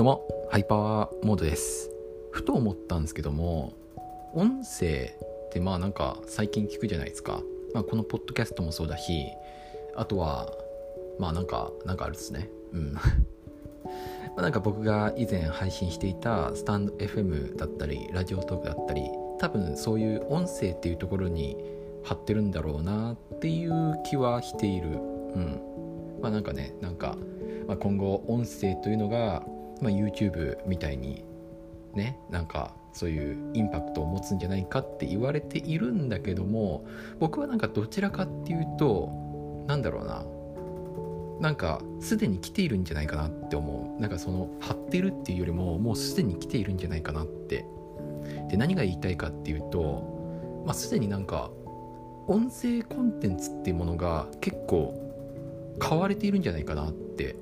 どうも、ハイパワーモードです。ふと思ったんですけども、音声ってまあなんか最近聞くじゃないですか。まあこのポッドキャストもそうだし、あとは、まあなんか、なんかあるですね。うん。まなんか僕が以前配信していたスタンド FM だったり、ラジオトークだったり、多分そういう音声っていうところに貼ってるんだろうなっていう気はしている。うん。まあなんかね、なんか、まあ、今後音声というのがまあ、YouTube みたいにねなんかそういうインパクトを持つんじゃないかって言われているんだけども僕はなんかどちらかっていうとなんだろうななんかすでに来ているんじゃないかなって思う。なんかその張ってるっていうよりももうすでに来ているんじゃないかなって。で何が言いたいかっていうとまあすでになんか音声コンテンツっていうものが結構買われているんじゃないかなって、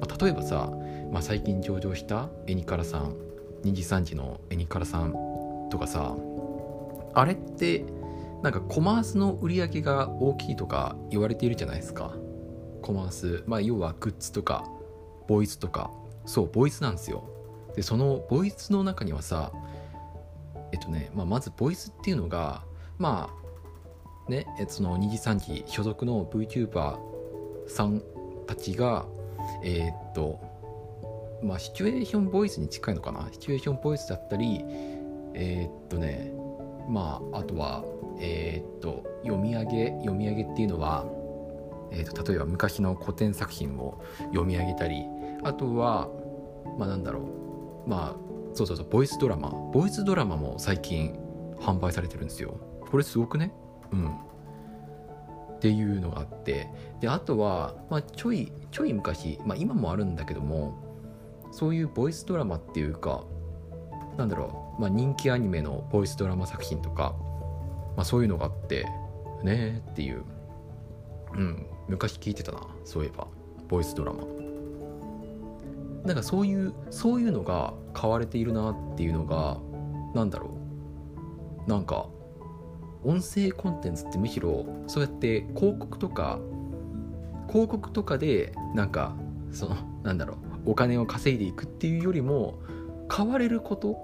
まあ、例えばさまあ、最近上場したエニカラさん2時3時のエニカラさんとかさあれってなんかコマースの売り上げが大きいとか言われているじゃないですか。コマースまあ要はグッズとかボイスとか。そうボイスなんですよ。でそのボイスの中にはさえっとね、まあ、まずボイスっていうのがまあねその2時3時所属の VTuber さんたちがえー、っとまあ、シチュエーションボイスに近いのかな？シチュエーションボイスだったりえー、っとねまああとはえー、っと読み上げ読み上げっていうのは、えー、っと例えば昔の古典作品を読み上げたりあとはまあなんだろう。まあそうそうそうボイスドラマボイスドラマも最近販売されてるんですよ。これすごくね？うん。っていうのがあってであとは、まあ、ちょいちょい昔、まあ、今もあるんだけどもそういうボイスドラマっていうかなんだろう、まあ、人気アニメのボイスドラマ作品とか、まあ、そういうのがあってねっていう。うん昔聞いてたなそういえばボイスドラマ。なんかそういうそういうのが買われているなっていうのがなんだろう。なんか音声コンテンツってむしろそうやって広告とか広告とかでなんかそのなんだろうお金を稼いでいくっていうよりも買われること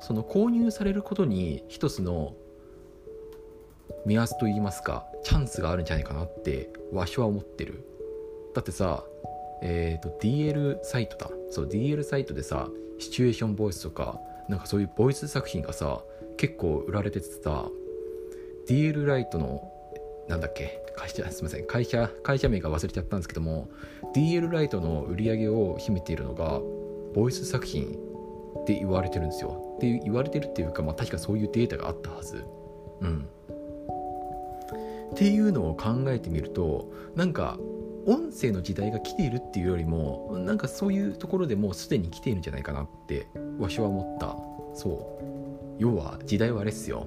その購入されることに一つの目安といいますかチャンスがあるんじゃないかなってわしは思ってる。だってさえっ、ー、と DL サイトだ。そう DL サイトでさシチュエーションボイスとかなんかそういうボイス作品がさ結構売られててさ DL ライトのなんだっけ？会社すみません。会社会社名が忘れちゃったんですけども DL ライトの売り上げを秘めているのがボイス作品って言われてるんですよ。って言われてるっていうか、まあ、確かそういうデータがあったはず。うん。っていうのを考えてみるとなんか音声の時代が来ているっていうよりもなんかそういうところでもうすでに来ているんじゃないかなってわしは思った。そう。要は時代はあれっすよ。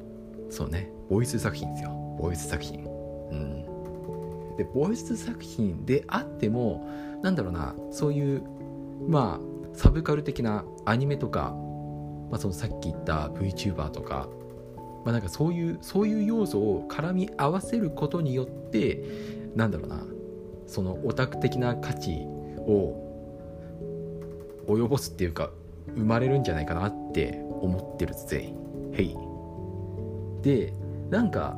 そうね。ボイス作品ですよ。ボイス作品。うん。でボイス作品であってもなんだろうな。そういうまあサブカル的なアニメとか、まあ、そのさっき言った VTuber とか、まあ、なんかそういうそういう要素を絡み合わせることによってなんだろうな。そのオタク的な価値を及ぼすっていうか生まれるんじゃないかなって思ってるぜ。へい。でなんか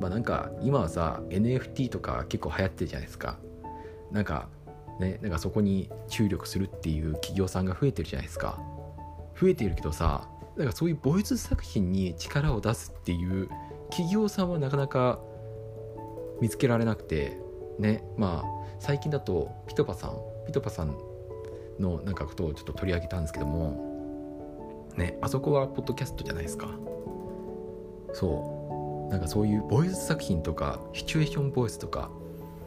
まあなんか今はさ NFT とか結構流行ってるじゃないですか。なんかねなんかそこに注力するっていう企業さんが増えてるじゃないですか。増えてるけどさなんかそういうボイス作品に力を出すっていう企業さんはなかなか見つけられなくてねまあ最近だとピトパさんピトパさんのなんかことをちょっと取り上げたんですけどもねあそこはポッドキャストじゃないですか。そう。なんかそういうボイス作品とかシチュエーションボイスとか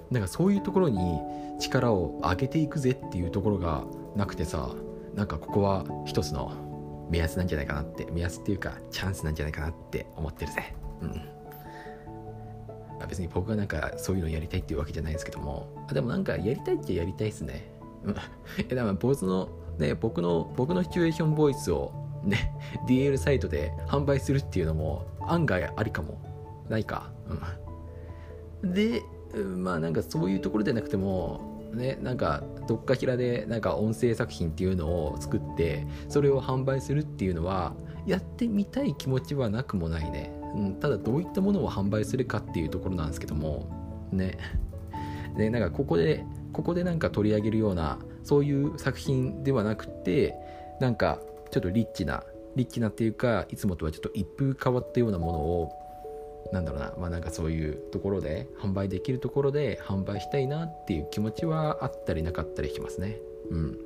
なんかそういうところに力を上げていくぜっていうところがなくてさなんかここは一つの目安なんじゃないかなって目安っていうかチャンスなんじゃないかなって思ってるぜ。うん。別に僕がなんかそういうのやりたいっていうわけじゃないですけども。あでもなんかやりたいっちゃやりたいっすね。うん。えだから僕のね僕の僕のシチュエーションボイスをね DL サイトで販売するっていうのも案外ありかもないか。うん。で、まあなんかそういうところでなくても、ねなんかどっかしらでなんか音声作品っていうのを作ってそれを販売するっていうのはやってみたい気持ちはなくもないね、うん、ただどういったものを販売するかっていうところなんですけどもねでなんかここでここでなんか取り上げるようなそういう作品ではなくてなんかちょっとリッチなリッチなっていうかいつもとはちょっと一風変わったようなものをなんだろうなまあなんかそういうところで販売できるところで販売したいなっていう気持ちはあったりなかったりしますね。うん。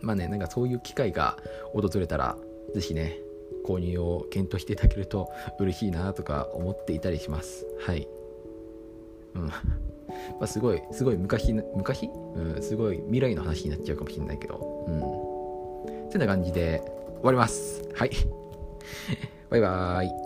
まあねなんかそういう機会が訪れたら是非ね購入を検討していただけると嬉しいなとか思っていたりします。はい。うん。まあ、すごいすごい昔昔、うん、すごい未来の話になっちゃうかもしれないけど。うん。てな感じで終わります。はい。バイバーイ。